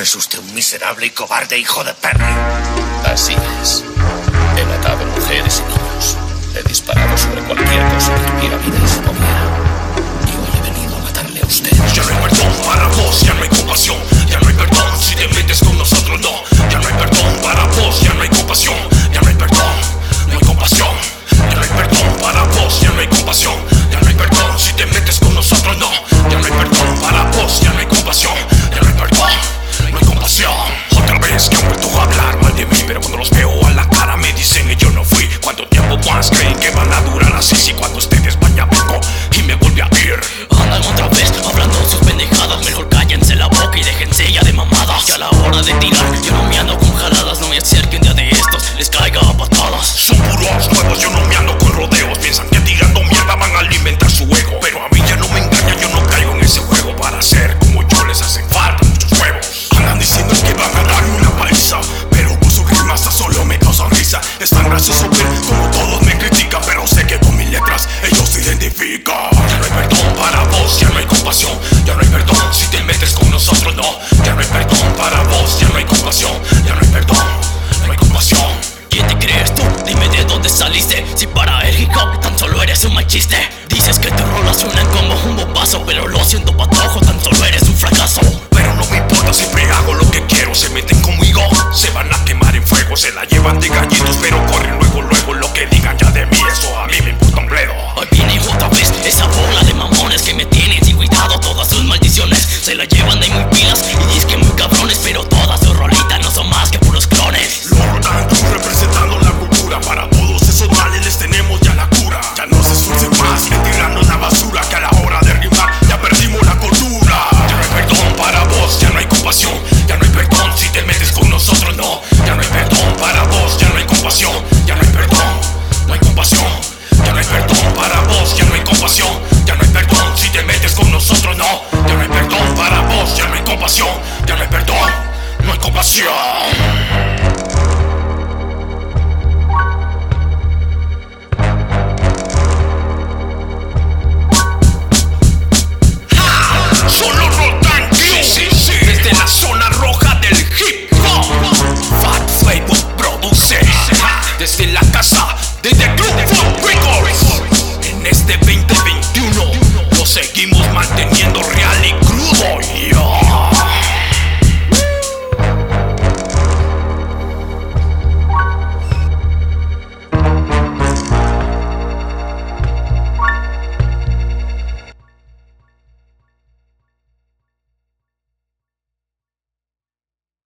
Es usted un miserable y cobarde hijo de perro. Así es. He matado mujeres la hora de tirar. Yo no me ando con jaladas, no me acerquen ya de estos. Les caiga a patadas. Son puros nuevos, yo no Si para el hip tan solo eres un mal chiste Dices que tus rolas suenan como un bombazo Pero lo siento patojo, tan solo eres un fracaso. Pero no me importa, siempre hago lo que quiero. Se meten conmigo, se van a quemar en fuego Se la llevan de gallitos, pero corren luego, luego Lo que digan ya de mí. John!